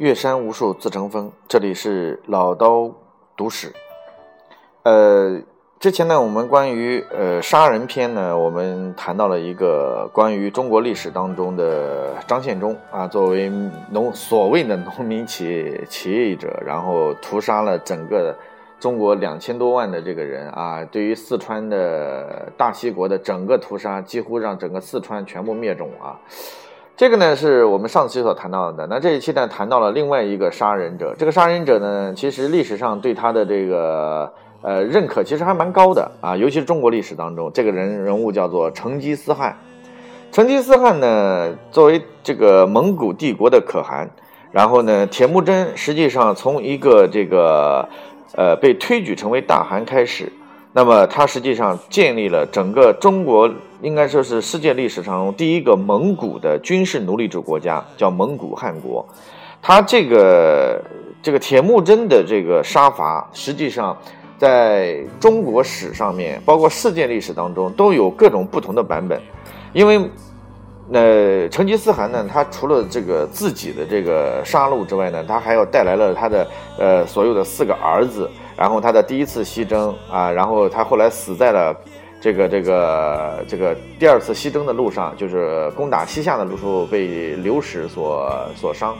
岳山无数自成峰，这里是老刀读史。呃，之前呢，我们关于呃杀人篇呢，我们谈到了一个关于中国历史当中的张献忠啊，作为农所谓的农民起起义者，然后屠杀了整个中国两千多万的这个人啊，对于四川的大西国的整个屠杀，几乎让整个四川全部灭种啊。这个呢是我们上期所谈到的，那这一期呢谈到了另外一个杀人者。这个杀人者呢，其实历史上对他的这个呃认可其实还蛮高的啊，尤其是中国历史当中，这个人人物叫做成吉思汗。成吉思汗呢，作为这个蒙古帝国的可汗，然后呢，铁木真实际上从一个这个呃被推举成为大汗开始。那么，他实际上建立了整个中国，应该说是世界历史上第一个蒙古的军事奴隶制国家，叫蒙古汗国。他这个这个铁木真的这个杀伐，实际上在中国史上面，包括世界历史当中，都有各种不同的版本。因为，呃，成吉思汗呢，他除了这个自己的这个杀戮之外呢，他还要带来了他的呃所有的四个儿子。然后他的第一次西征啊，然后他后来死在了这个这个这个第二次西征的路上，就是攻打西夏的路数被流矢所所伤。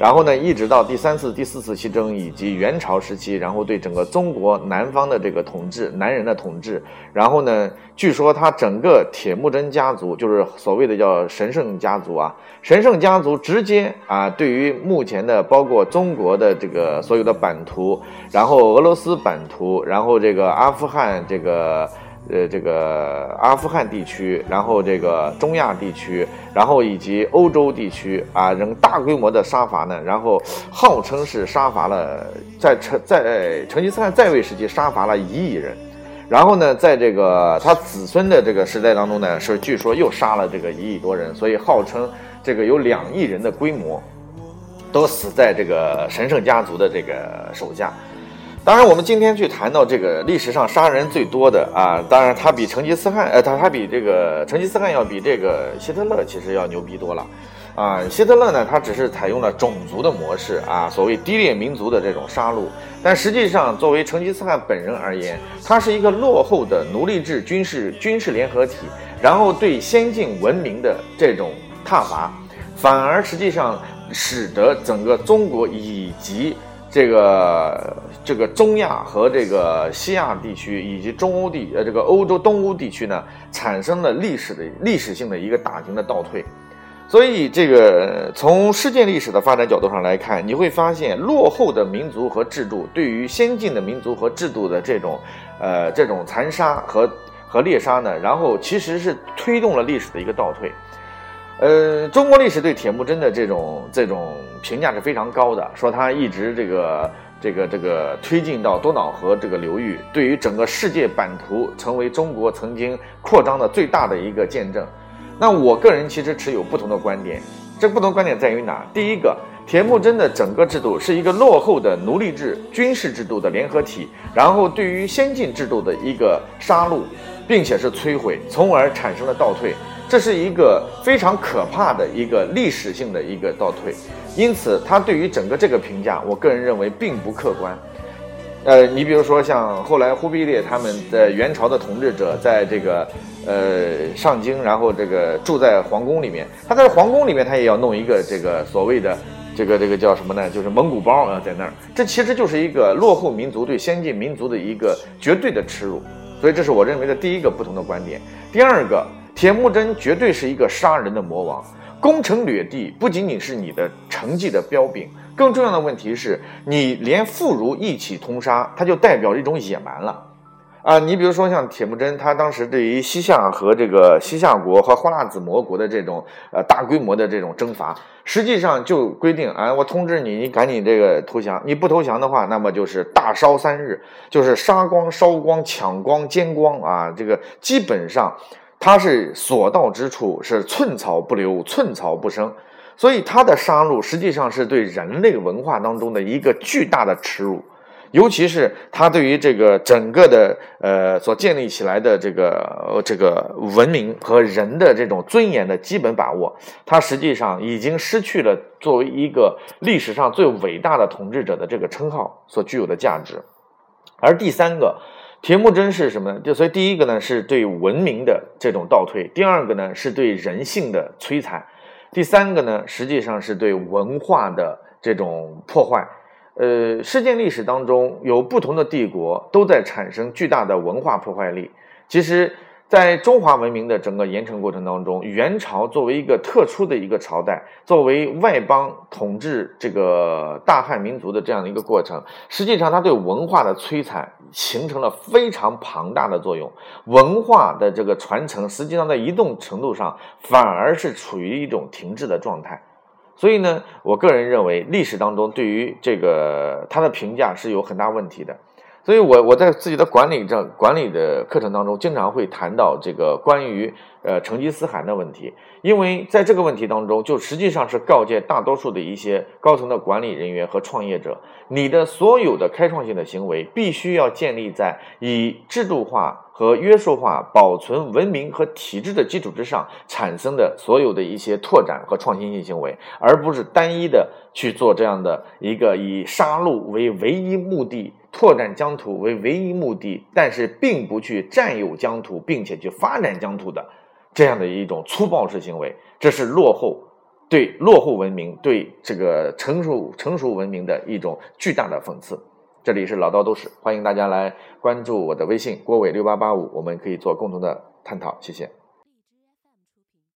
然后呢，一直到第三次、第四次西征以及元朝时期，然后对整个中国南方的这个统治，男人的统治。然后呢，据说他整个铁木真家族，就是所谓的叫神圣家族啊，神圣家族直接啊，对于目前的包括中国的这个所有的版图，然后俄罗斯版图，然后这个阿富汗这个。呃，这个阿富汗地区，然后这个中亚地区，然后以及欧洲地区啊，仍大规模的杀伐呢，然后号称是杀伐了，在成在成吉思汗在位时期杀伐了一亿人，然后呢，在这个他子孙的这个时代当中呢，是据说又杀了这个一亿多人，所以号称这个有两亿人的规模，都死在这个神圣家族的这个手下。当然，我们今天去谈到这个历史上杀人最多的啊，当然他比成吉思汗，呃，他他比这个成吉思汗要比这个希特勒其实要牛逼多了，啊，希特勒呢，他只是采用了种族的模式啊，所谓低劣民族的这种杀戮，但实际上作为成吉思汗本人而言，他是一个落后的奴隶制军事军事联合体，然后对先进文明的这种挞伐，反而实际上使得整个中国以及。这个这个中亚和这个西亚地区以及中欧地呃这个欧洲东欧地区呢，产生了历史的历史性的一个大型的倒退，所以这个从世界历史的发展角度上来看，你会发现落后的民族和制度对于先进的民族和制度的这种呃这种残杀和和猎杀呢，然后其实是推动了历史的一个倒退。呃，中国历史对铁木真的这种这种评价是非常高的，说他一直这个这个这个推进到多瑙河这个流域，对于整个世界版图成为中国曾经扩张的最大的一个见证。那我个人其实持有不同的观点，这不同观点在于哪？第一个，铁木真的整个制度是一个落后的奴隶制军事制度的联合体，然后对于先进制度的一个杀戮，并且是摧毁，从而产生了倒退。这是一个非常可怕的一个历史性的一个倒退，因此他对于整个这个评价，我个人认为并不客观。呃，你比如说像后来忽必烈他们的元朝的统治者，在这个呃上京，然后这个住在皇宫里面，他在皇宫里面他也要弄一个这个所谓的这个这个叫什么呢？就是蒙古包啊，在那儿，这其实就是一个落后民族对先进民族的一个绝对的耻辱。所以这是我认为的第一个不同的观点。第二个。铁木真绝对是一个杀人的魔王，攻城掠地不仅仅是你的成绩的标炳，更重要的问题是你连妇孺一起通杀，它就代表一种野蛮了，啊，你比如说像铁木真，他当时对于西夏和这个西夏国和花剌子模国的这种呃大规模的这种征伐，实际上就规定，啊，我通知你，你赶紧这个投降，你不投降的话，那么就是大烧三日，就是杀光、烧光、抢光、歼光啊，这个基本上。他是所到之处是寸草不留，寸草不生，所以他的杀戮实际上是对人类文化当中的一个巨大的耻辱。尤其是他对于这个整个的呃所建立起来的这个这个文明和人的这种尊严的基本把握，他实际上已经失去了作为一个历史上最伟大的统治者的这个称号所具有的价值。而第三个，铁木真是什么呢？就所以第一个呢是对文明的这种倒退，第二个呢是对人性的摧残，第三个呢实际上是对文化的这种破坏。呃，世界历史当中有不同的帝国都在产生巨大的文化破坏力。其实，在中华文明的整个延承过程当中，元朝作为一个特殊的一个朝代，作为外邦统治这个大汉民族的这样的一个过程，实际上它对文化的摧残形成了非常庞大的作用。文化的这个传承，实际上在一定程度上反而是处于一种停滞的状态。所以呢，我个人认为历史当中对于这个他的评价是有很大问题的。所以，我我在自己的管理这管理的课程当中，经常会谈到这个关于呃成吉思汗的问题，因为在这个问题当中，就实际上是告诫大多数的一些高层的管理人员和创业者，你的所有的开创性的行为，必须要建立在以制度化。和约束化保存文明和体制的基础之上产生的所有的一些拓展和创新性行为，而不是单一的去做这样的一个以杀戮为唯一目的、拓展疆土为唯一目的，但是并不去占有疆土并且去发展疆土的这样的一种粗暴式行为，这是落后对落后文明对这个成熟成熟文明的一种巨大的讽刺。这里是老道都市，欢迎大家来关注我的微信郭伟六八八五，我们可以做共同的探讨，谢谢。